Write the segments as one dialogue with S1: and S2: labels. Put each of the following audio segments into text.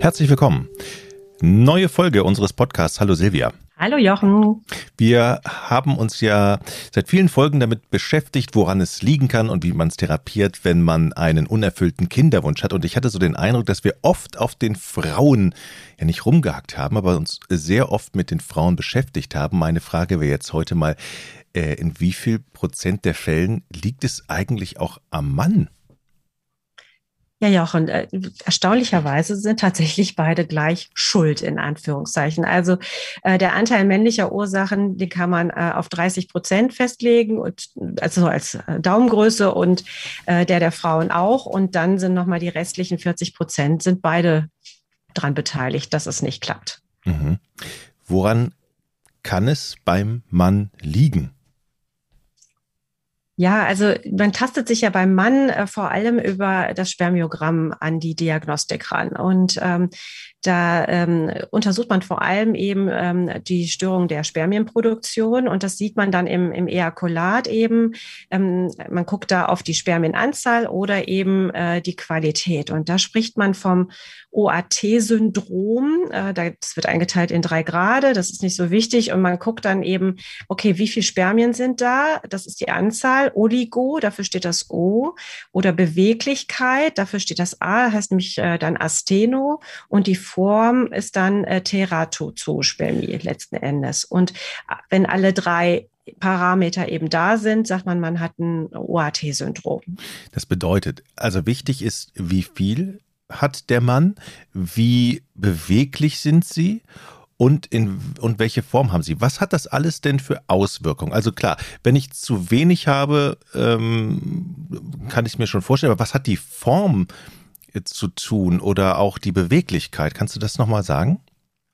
S1: Herzlich willkommen. Neue Folge unseres Podcasts. Hallo Silvia.
S2: Hallo Jochen.
S1: Wir haben uns ja seit vielen Folgen damit beschäftigt, woran es liegen kann und wie man es therapiert, wenn man einen unerfüllten Kinderwunsch hat. Und ich hatte so den Eindruck, dass wir oft auf den Frauen ja nicht rumgehackt haben, aber uns sehr oft mit den Frauen beschäftigt haben. Meine Frage wäre jetzt heute mal, äh, in wie viel Prozent der Fällen liegt es eigentlich auch am Mann?
S2: Ja, Jochen, äh, erstaunlicherweise sind tatsächlich beide gleich schuld, in Anführungszeichen. Also äh, der Anteil männlicher Ursachen, den kann man äh, auf 30 Prozent festlegen, und, also als Daumengröße und der der Frauen auch. Und dann sind nochmal die restlichen 40 Prozent, sind beide dran beteiligt, dass es nicht klappt.
S1: Mhm. Woran kann es beim Mann liegen?
S2: Ja, also man tastet sich ja beim Mann äh, vor allem über das Spermiogramm an die Diagnostik ran. Und ähm, da ähm, untersucht man vor allem eben ähm, die Störung der Spermienproduktion und das sieht man dann im, im Ejakulat eben. Ähm, man guckt da auf die Spermienanzahl oder eben äh, die Qualität. Und da spricht man vom OAT-Syndrom. Äh, das wird eingeteilt in drei Grade. Das ist nicht so wichtig. Und man guckt dann eben, okay, wie viele Spermien sind da? Das ist die Anzahl. Oligo, dafür steht das O. Oder Beweglichkeit, dafür steht das A, heißt nämlich äh, dann Asteno. Und die Form ist dann äh, Teratozospermie letzten Endes. Und äh, wenn alle drei Parameter eben da sind, sagt man, man hat ein OAT-Syndrom.
S1: Das bedeutet, also wichtig ist, wie viel hat der Mann, wie beweglich sind sie und in und welche Form haben sie? Was hat das alles denn für Auswirkungen? Also klar, wenn ich zu wenig habe, ähm, kann ich mir schon vorstellen, aber was hat die Form zu tun oder auch die Beweglichkeit. Kannst du das nochmal sagen?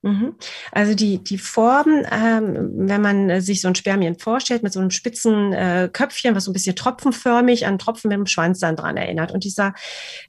S2: Mhm. Also die, die Form, ähm, wenn man sich so ein Spermien vorstellt, mit so einem spitzen äh, Köpfchen, was so ein bisschen tropfenförmig an Tropfen mit dem Schwanz dann dran erinnert. Und dieser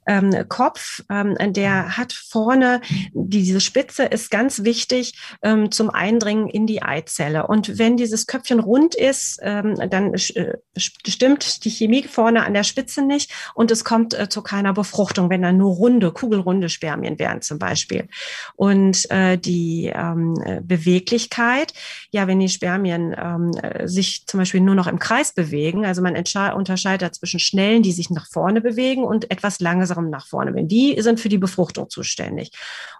S2: ähm, Kopf, ähm, der hat vorne, diese Spitze ist ganz wichtig ähm, zum Eindringen in die Eizelle. Und wenn dieses Köpfchen rund ist, ähm, dann äh, stimmt die Chemie vorne an der Spitze nicht und es kommt äh, zu keiner Befruchtung, wenn dann nur runde, kugelrunde Spermien wären zum Beispiel. Und äh, die die ähm, Beweglichkeit. Ja, wenn die Spermien ähm, sich zum Beispiel nur noch im Kreis bewegen, also man unterscheidet zwischen schnellen, die sich nach vorne bewegen und etwas langsamerem nach vorne bewegen. Die sind für die Befruchtung zuständig.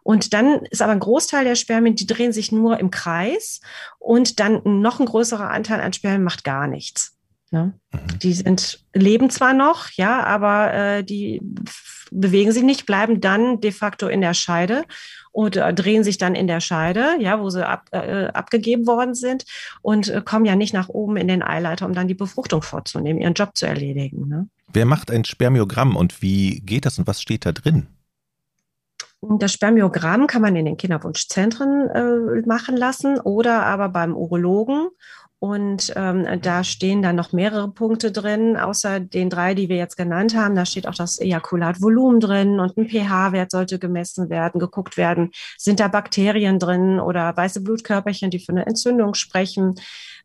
S2: Und dann ist aber ein Großteil der Spermien, die drehen sich nur im Kreis und dann noch ein größerer Anteil an Spermien macht gar nichts. Ne? Mhm. Die sind, leben zwar noch, ja, aber äh, die bewegen sich nicht, bleiben dann de facto in der Scheide oder drehen sich dann in der Scheide, ja, wo sie ab, äh, abgegeben worden sind und äh, kommen ja nicht nach oben in den Eileiter, um dann die Befruchtung vorzunehmen, ihren Job zu erledigen. Ne?
S1: Wer macht ein Spermiogramm und wie geht das und was steht da drin?
S2: Das Spermiogramm kann man in den Kinderwunschzentren äh, machen lassen oder aber beim Urologen. Und ähm, da stehen dann noch mehrere Punkte drin, außer den drei, die wir jetzt genannt haben. Da steht auch das Ejakulatvolumen drin und ein pH-Wert sollte gemessen werden, geguckt werden, sind da Bakterien drin oder weiße Blutkörperchen, die für eine Entzündung sprechen.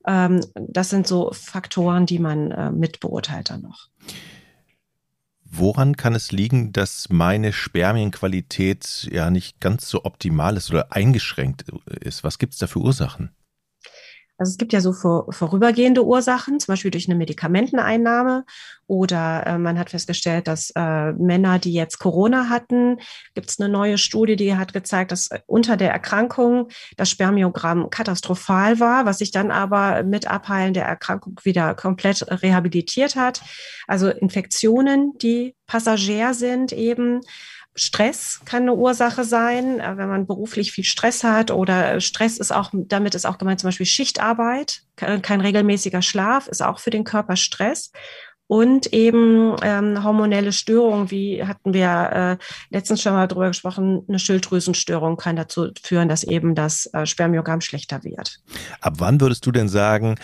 S2: Ähm, das sind so Faktoren, die man äh, mit beurteilt dann noch.
S1: Woran kann es liegen, dass meine Spermienqualität ja nicht ganz so optimal ist oder eingeschränkt ist? Was gibt es da für Ursachen?
S2: Also es gibt ja so vor, vorübergehende Ursachen, zum Beispiel durch eine Medikamenteneinnahme oder äh, man hat festgestellt, dass äh, Männer, die jetzt Corona hatten, gibt es eine neue Studie, die hat gezeigt, dass unter der Erkrankung das Spermiogramm katastrophal war, was sich dann aber mit Abheilen der Erkrankung wieder komplett rehabilitiert hat. Also Infektionen, die passagier sind eben. Stress kann eine Ursache sein, äh, wenn man beruflich viel Stress hat oder Stress ist auch, damit ist auch gemeint zum Beispiel Schichtarbeit, kein regelmäßiger Schlaf ist auch für den Körper Stress und eben ähm, hormonelle Störungen, wie hatten wir äh, letztens schon mal drüber gesprochen, eine Schilddrüsenstörung kann dazu führen, dass eben das äh, Spermiogramm schlechter wird.
S1: Ab wann würdest du denn sagen,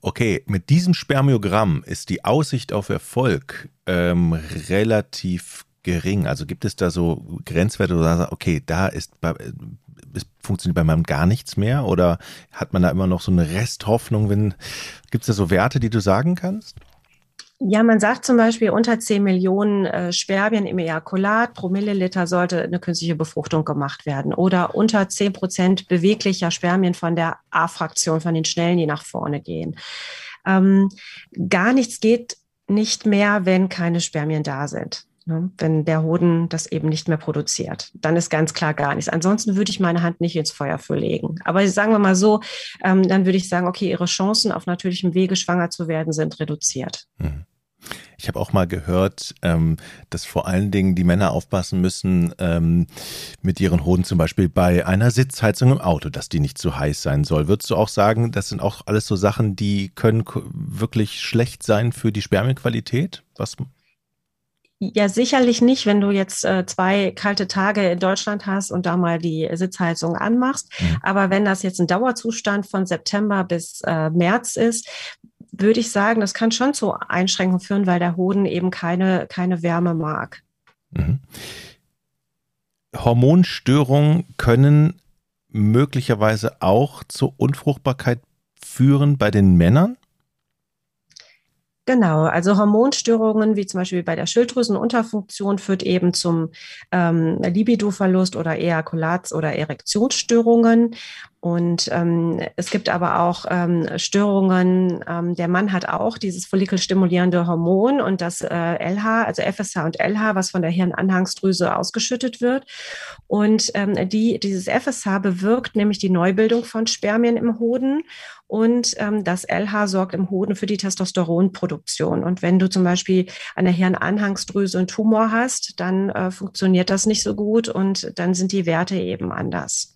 S1: okay, mit diesem Spermiogramm ist die Aussicht auf Erfolg ähm, relativ gering? Also gibt es da so Grenzwerte, wo du sagst, okay, da ist es funktioniert bei meinem gar nichts mehr? Oder hat man da immer noch so eine Resthoffnung? Wenn gibt es da so Werte, die du sagen kannst?
S2: Ja, man sagt zum Beispiel, unter 10 Millionen äh, Spermien im Ejakulat pro Milliliter sollte eine künstliche Befruchtung gemacht werden. Oder unter 10 Prozent beweglicher Spermien von der A-Fraktion, von den Schnellen, die nach vorne gehen. Ähm, gar nichts geht nicht mehr, wenn keine Spermien da sind. Ne? Wenn der Hoden das eben nicht mehr produziert, dann ist ganz klar gar nichts. Ansonsten würde ich meine Hand nicht ins Feuer für legen. Aber sagen wir mal so, ähm, dann würde ich sagen, okay, ihre Chancen auf natürlichem Wege schwanger zu werden sind reduziert. Mhm.
S1: Ich habe auch mal gehört, ähm, dass vor allen Dingen die Männer aufpassen müssen ähm, mit ihren Hoden zum Beispiel bei einer Sitzheizung im Auto, dass die nicht zu heiß sein soll. Würdest du auch sagen, das sind auch alles so Sachen, die können wirklich schlecht sein für die Spermienqualität? Was
S2: ja, sicherlich nicht, wenn du jetzt äh, zwei kalte Tage in Deutschland hast und da mal die Sitzheizung anmachst. Mhm. Aber wenn das jetzt ein Dauerzustand von September bis äh, März ist, würde ich sagen, das kann schon zu Einschränkungen führen, weil der Hoden eben keine, keine Wärme mag. Mhm.
S1: Hormonstörungen können möglicherweise auch zur Unfruchtbarkeit führen bei den Männern?
S2: Genau, also Hormonstörungen wie zum Beispiel bei der Schilddrüsenunterfunktion führt eben zum ähm, Libidoverlust oder Ejakulats- oder Erektionsstörungen. Und ähm, es gibt aber auch ähm, Störungen. Ähm, der Mann hat auch dieses follikelstimulierende Hormon und das äh, LH, also FSH und LH, was von der Hirnanhangsdrüse ausgeschüttet wird. Und ähm, die, dieses FSH bewirkt nämlich die Neubildung von Spermien im Hoden und ähm, das LH sorgt im Hoden für die Testosteronproduktion. Und wenn du zum Beispiel an der Hirnanhangsdrüse einen Tumor hast, dann äh, funktioniert das nicht so gut und dann sind die Werte eben anders.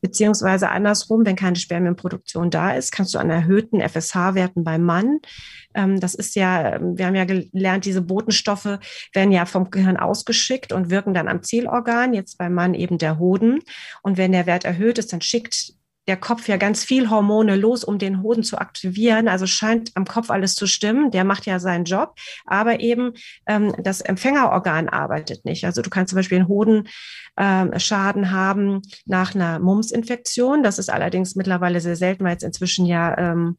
S2: Beziehungsweise andersrum, wenn keine Spermienproduktion da ist, kannst du an erhöhten FSH-Werten beim Mann. Ähm, das ist ja, wir haben ja gelernt, diese Botenstoffe werden ja vom Gehirn ausgeschickt und wirken dann am Zielorgan, jetzt beim Mann eben der Hoden. Und wenn der Wert erhöht ist, dann schickt der Kopf ja ganz viel Hormone los, um den Hoden zu aktivieren. Also scheint am Kopf alles zu stimmen. Der macht ja seinen Job, aber eben ähm, das Empfängerorgan arbeitet nicht. Also du kannst zum Beispiel einen Hodenschaden ähm, haben nach einer Mumps-Infektion. Das ist allerdings mittlerweile sehr selten, weil es inzwischen ja ähm,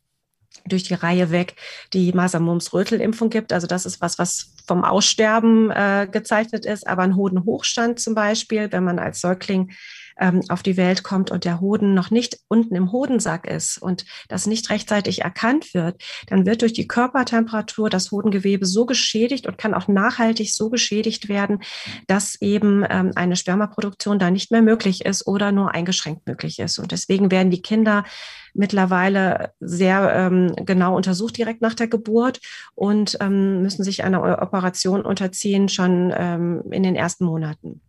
S2: durch die Reihe weg die Masern-Mumps-Rötel-Impfung gibt. Also das ist was, was vom Aussterben äh, gezeichnet ist. Aber ein Hodenhochstand zum Beispiel, wenn man als Säugling ähm, auf die Welt kommt und der Hoden noch nicht unten im Hodensack ist und das nicht rechtzeitig erkannt wird, dann wird durch die Körpertemperatur das Hodengewebe so geschädigt und kann auch nachhaltig so geschädigt werden, dass eben ähm, eine Spermaproduktion da nicht mehr möglich ist oder nur eingeschränkt möglich ist. Und deswegen werden die Kinder mittlerweile sehr ähm, genau untersucht direkt nach der Geburt und ähm, müssen sich einer Operation unterziehen schon ähm, in den ersten Monaten.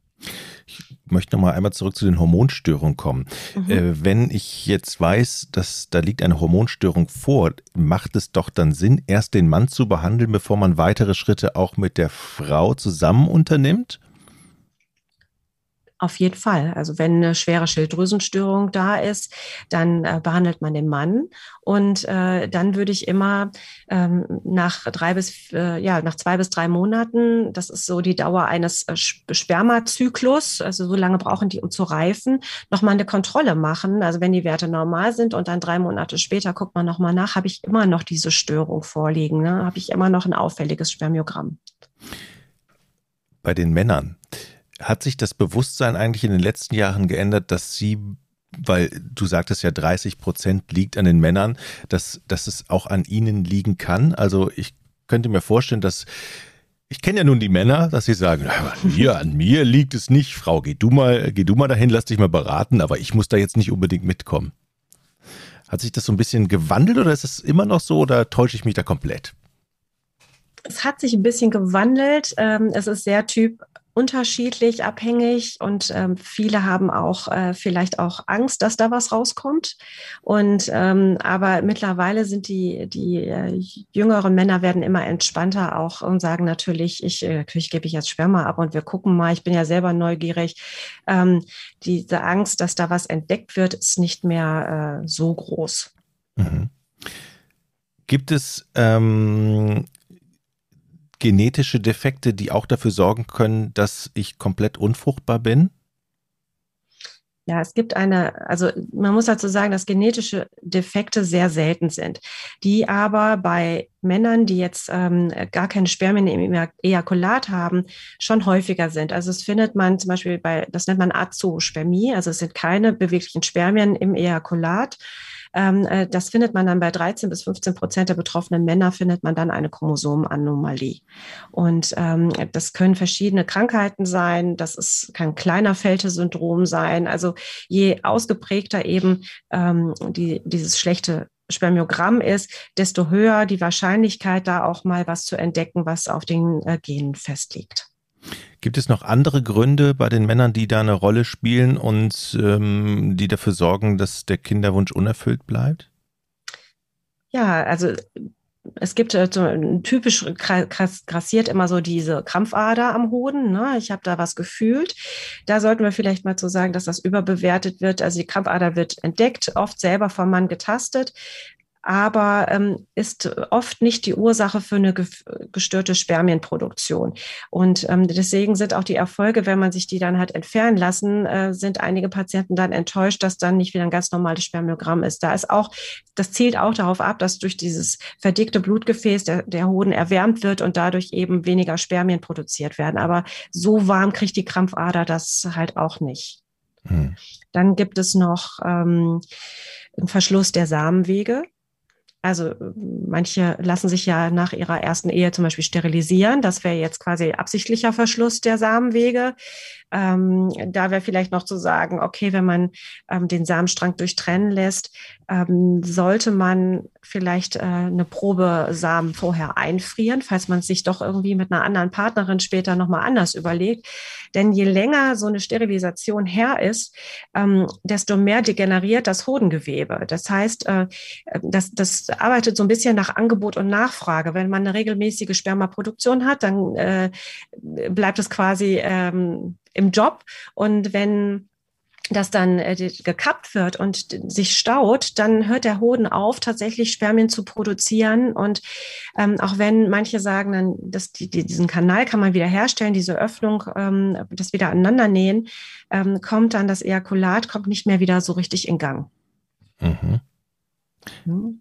S1: Ich möchte noch mal einmal zurück zu den Hormonstörungen kommen. Mhm. Äh, wenn ich jetzt weiß, dass da liegt eine Hormonstörung vor, macht es doch dann Sinn, erst den Mann zu behandeln, bevor man weitere Schritte auch mit der Frau zusammen unternimmt?
S2: Auf jeden Fall. Also wenn eine schwere Schilddrüsenstörung da ist, dann äh, behandelt man den Mann. Und äh, dann würde ich immer ähm, nach drei bis äh, ja nach zwei bis drei Monaten, das ist so die Dauer eines äh, Spermazyklus, also so lange brauchen die, um zu reifen, nochmal eine Kontrolle machen. Also wenn die Werte normal sind und dann drei Monate später guckt man nochmal nach, habe ich immer noch diese Störung vorliegen, ne? habe ich immer noch ein auffälliges Spermiogramm.
S1: Bei den Männern hat sich das Bewusstsein eigentlich in den letzten Jahren geändert, dass sie, weil du sagtest ja 30 Prozent liegt an den Männern, dass, dass es auch an ihnen liegen kann? Also ich könnte mir vorstellen, dass ich kenne ja nun die Männer, dass sie sagen, an an mir liegt es nicht, Frau, geh du mal, geh du mal dahin, lass dich mal beraten, aber ich muss da jetzt nicht unbedingt mitkommen. Hat sich das so ein bisschen gewandelt oder ist es immer noch so oder täusche ich mich da komplett?
S2: Es hat sich ein bisschen gewandelt. Ähm, es ist sehr typ unterschiedlich, abhängig und ähm, viele haben auch äh, vielleicht auch Angst, dass da was rauskommt. Und ähm, aber mittlerweile sind die die äh, jüngeren Männer werden immer entspannter auch und sagen natürlich, ich äh, ich gebe ich jetzt Sperma ab und wir gucken mal. Ich bin ja selber neugierig. Ähm, diese Angst, dass da was entdeckt wird, ist nicht mehr äh, so groß. Mhm.
S1: Gibt es ähm, genetische Defekte, die auch dafür sorgen können, dass ich komplett unfruchtbar bin?
S2: Ja, es gibt eine, also man muss dazu sagen, dass genetische Defekte sehr selten sind, die aber bei Männern, die jetzt ähm, gar keine Spermien im Ejakulat haben, schon häufiger sind. Also es findet man zum Beispiel bei, das nennt man Azospermie, also es sind keine beweglichen Spermien im Ejakulat. Ähm, äh, das findet man dann bei 13 bis 15 Prozent der betroffenen Männer, findet man dann eine Chromosomenanomalie. Und ähm, das können verschiedene Krankheiten sein, das ist, kann kleiner Felte-Syndrom sein. Also je ausgeprägter eben ähm, die, dieses schlechte Spermiogramm ist, desto höher die Wahrscheinlichkeit, da auch mal was zu entdecken, was auf den äh, Genen festliegt.
S1: Gibt es noch andere Gründe bei den Männern, die da eine Rolle spielen und ähm, die dafür sorgen, dass der Kinderwunsch unerfüllt bleibt?
S2: Ja, also es gibt äh, so typisch grassiert immer so diese Krampfader am Hoden. Ne? Ich habe da was gefühlt. Da sollten wir vielleicht mal zu sagen, dass das überbewertet wird. Also die Krampfader wird entdeckt, oft selber vom Mann getastet aber ähm, ist oft nicht die Ursache für eine gestörte Spermienproduktion. Und ähm, deswegen sind auch die Erfolge, wenn man sich die dann hat entfernen lassen, äh, sind einige Patienten dann enttäuscht, dass dann nicht wieder ein ganz normales Spermiogramm ist. Da ist auch, das zielt auch darauf ab, dass durch dieses verdickte Blutgefäß der, der Hoden erwärmt wird und dadurch eben weniger Spermien produziert werden. Aber so warm kriegt die Krampfader das halt auch nicht. Hm. Dann gibt es noch ähm, einen Verschluss der Samenwege. Also manche lassen sich ja nach ihrer ersten Ehe zum Beispiel sterilisieren. Das wäre jetzt quasi absichtlicher Verschluss der Samenwege. Ähm, da wäre vielleicht noch zu sagen, okay, wenn man ähm, den Samenstrang durchtrennen lässt, ähm, sollte man vielleicht äh, eine Probe Samen vorher einfrieren, falls man sich doch irgendwie mit einer anderen Partnerin später nochmal anders überlegt. Denn je länger so eine Sterilisation her ist, ähm, desto mehr degeneriert das Hodengewebe. Das heißt, äh, das, das arbeitet so ein bisschen nach Angebot und Nachfrage. Wenn man eine regelmäßige Spermaproduktion hat, dann äh, bleibt es quasi ähm, im Job. Und wenn das dann äh, gekappt wird und sich staut, dann hört der Hoden auf, tatsächlich Spermien zu produzieren. Und ähm, auch wenn manche sagen, dann, dass die, die, diesen Kanal kann man wieder herstellen, diese Öffnung, ähm, das wieder aneinander nähen, ähm, kommt dann das Ejakulat, kommt nicht mehr wieder so richtig in Gang. Mhm.
S1: Hm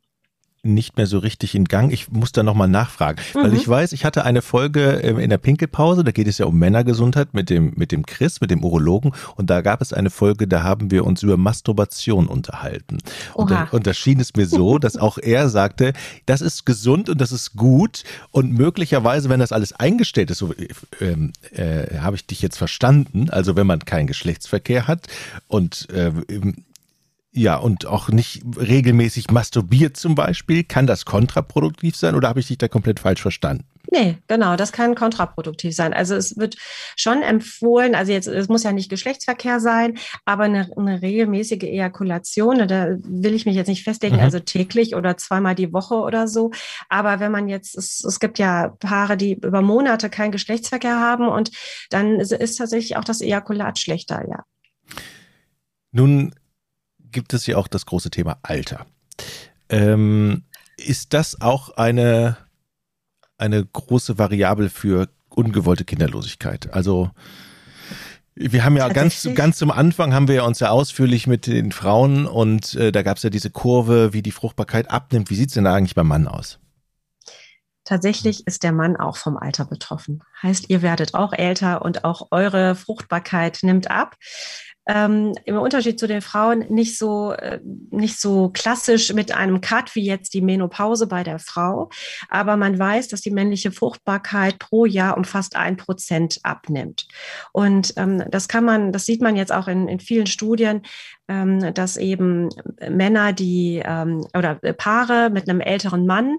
S1: nicht mehr so richtig in Gang. Ich muss da nochmal nachfragen, mhm. weil ich weiß, ich hatte eine Folge ähm, in der Pinkelpause, da geht es ja um Männergesundheit mit dem, mit dem Chris, mit dem Urologen und da gab es eine Folge, da haben wir uns über Masturbation unterhalten. Und da, und da schien es mir so, dass auch er sagte, das ist gesund und das ist gut und möglicherweise, wenn das alles eingestellt ist, so ähm, äh, habe ich dich jetzt verstanden, also wenn man keinen Geschlechtsverkehr hat und äh, ja, und auch nicht regelmäßig masturbiert zum Beispiel. Kann das kontraproduktiv sein oder habe ich dich da komplett falsch verstanden?
S2: Nee, genau, das kann kontraproduktiv sein. Also es wird schon empfohlen, also jetzt, es muss ja nicht Geschlechtsverkehr sein, aber eine, eine regelmäßige Ejakulation, da will ich mich jetzt nicht festlegen, mhm. also täglich oder zweimal die Woche oder so. Aber wenn man jetzt, es, es gibt ja Paare, die über Monate keinen Geschlechtsverkehr haben und dann ist tatsächlich auch das Ejakulat schlechter, ja.
S1: Nun gibt es ja auch das große Thema Alter. Ähm, ist das auch eine, eine große Variable für ungewollte Kinderlosigkeit? Also wir haben ja ganz, ganz zum Anfang haben wir ja uns ja ausführlich mit den Frauen und äh, da gab es ja diese Kurve, wie die Fruchtbarkeit abnimmt. Wie sieht es denn da eigentlich beim Mann aus?
S2: Tatsächlich ist der Mann auch vom Alter betroffen. Heißt, ihr werdet auch älter und auch eure Fruchtbarkeit nimmt ab ähm, im Unterschied zu den Frauen nicht so, äh, nicht so klassisch mit einem Cut wie jetzt die Menopause bei der Frau. Aber man weiß, dass die männliche Fruchtbarkeit pro Jahr um fast ein Prozent abnimmt. Und ähm, das kann man, das sieht man jetzt auch in, in vielen Studien, ähm, dass eben Männer, die ähm, oder Paare mit einem älteren Mann,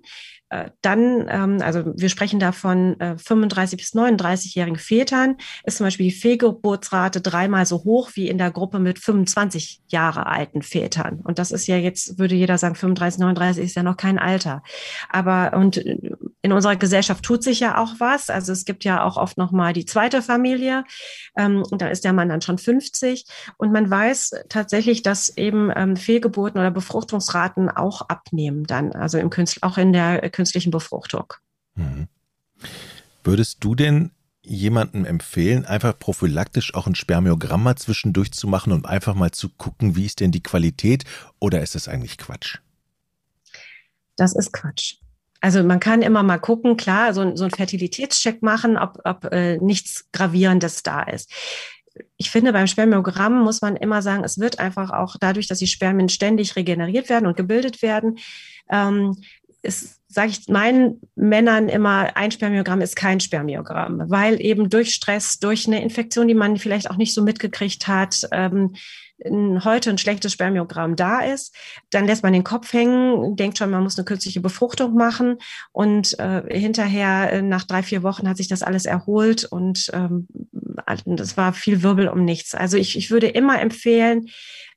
S2: äh, dann, ähm, also wir sprechen da von 35 äh, bis 39-jährigen Vätern, ist zum Beispiel die Fehlgeburtsrate dreimal so hoch wie in der Gruppe mit 25 Jahre alten Vätern. Und das ist ja jetzt, würde jeder sagen, 35, 39 ist ja noch kein Alter. Aber und in unserer Gesellschaft tut sich ja auch was. Also es gibt ja auch oft noch mal die zweite Familie. Ähm, und da ist der Mann dann schon 50. Und man weiß tatsächlich, dass eben ähm, Fehlgeburten oder Befruchtungsraten auch abnehmen dann, also im Künstler, auch in der künstlichen Befruchtung. Mhm.
S1: Würdest du denn jemandem empfehlen, einfach prophylaktisch auch ein Spermiogramm mal zwischendurch zu machen und einfach mal zu gucken, wie ist denn die Qualität oder ist das eigentlich Quatsch?
S2: Das ist Quatsch. Also man kann immer mal gucken, klar, so, so einen Fertilitätscheck machen, ob, ob äh, nichts Gravierendes da ist. Ich finde, beim Spermiogramm muss man immer sagen, es wird einfach auch dadurch, dass die Spermien ständig regeneriert werden und gebildet werden, ähm, ist, sage ich meinen Männern immer, ein Spermiogramm ist kein Spermiogramm, weil eben durch Stress, durch eine Infektion, die man vielleicht auch nicht so mitgekriegt hat, ähm, heute ein schlechtes Spermiogramm da ist, dann lässt man den Kopf hängen, denkt schon, man muss eine künstliche Befruchtung machen und äh, hinterher äh, nach drei, vier Wochen hat sich das alles erholt und ähm, das war viel Wirbel um nichts. Also ich, ich würde immer empfehlen,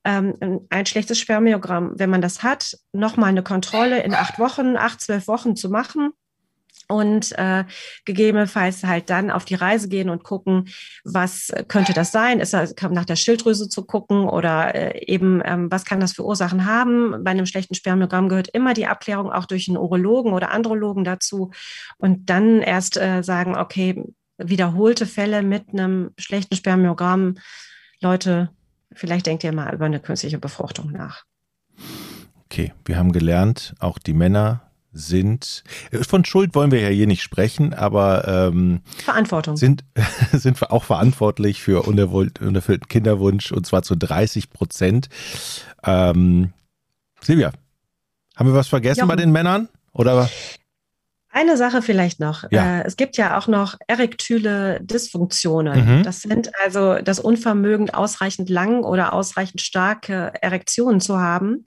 S2: ähm, ein schlechtes Spermiogramm, wenn man das hat, nochmal eine Kontrolle in acht Wochen, acht, zwölf Wochen zu machen und äh, gegebenenfalls halt dann auf die Reise gehen und gucken, was könnte das sein? Ist das nach der Schilddrüse zu gucken oder äh, eben ähm, was kann das für Ursachen haben? Bei einem schlechten Spermiogramm gehört immer die Abklärung auch durch einen Urologen oder Andrologen dazu und dann erst äh, sagen, okay, wiederholte Fälle mit einem schlechten Spermiogramm, Leute, vielleicht denkt ihr mal über eine künstliche Befruchtung nach.
S1: Okay, wir haben gelernt, auch die Männer sind, von Schuld wollen wir ja hier nicht sprechen, aber ähm,
S2: Verantwortung.
S1: Sind, sind auch verantwortlich für unerfüllten Kinderwunsch und zwar zu 30 Prozent. Ähm, Silvia, haben wir was vergessen Jochen. bei den Männern? Oder?
S2: Eine Sache vielleicht noch. Ja. Äh, es gibt ja auch noch erektyle Dysfunktionen. Mhm. Das sind also das Unvermögen, ausreichend lang oder ausreichend starke Erektionen zu haben.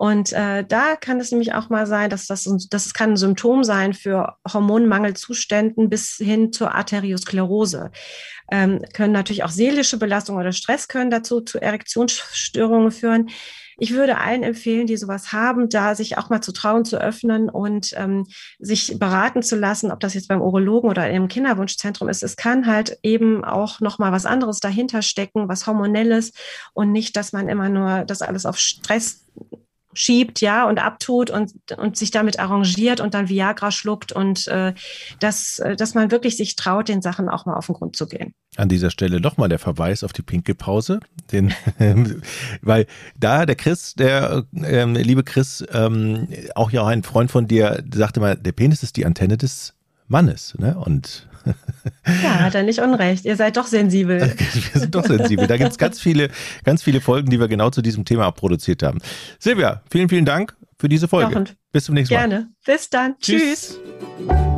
S2: Und äh, da kann es nämlich auch mal sein, dass das, das kann ein Symptom sein für Hormonmangelzuständen bis hin zur Arteriosklerose. Ähm, können natürlich auch seelische Belastung oder Stress können dazu zu Erektionsstörungen führen ich würde allen empfehlen, die sowas haben, da sich auch mal zu trauen, zu öffnen und ähm, sich beraten zu lassen, ob das jetzt beim Urologen oder im Kinderwunschzentrum ist. Es kann halt eben auch noch mal was anderes dahinter stecken, was hormonelles und nicht, dass man immer nur das alles auf Stress schiebt, ja, und abtut und, und sich damit arrangiert und dann Viagra schluckt und äh, dass, äh, dass man wirklich sich traut, den Sachen auch mal auf den Grund zu gehen.
S1: An dieser Stelle nochmal der Verweis auf die Pinkelpause, den, weil da der Chris, der ähm, liebe Chris, ähm, auch ja ein Freund von dir, sagte mal, der Penis ist die Antenne des Mannes, ne? Und
S2: ja, hat er nicht unrecht. Ihr seid doch sensibel.
S1: wir sind doch sensibel. Da gibt es ganz viele, ganz viele Folgen, die wir genau zu diesem Thema produziert haben. Silvia, vielen, vielen Dank für diese Folge.
S2: Bis zum nächsten Mal. Gerne. Bis dann. Tschüss. Tschüss.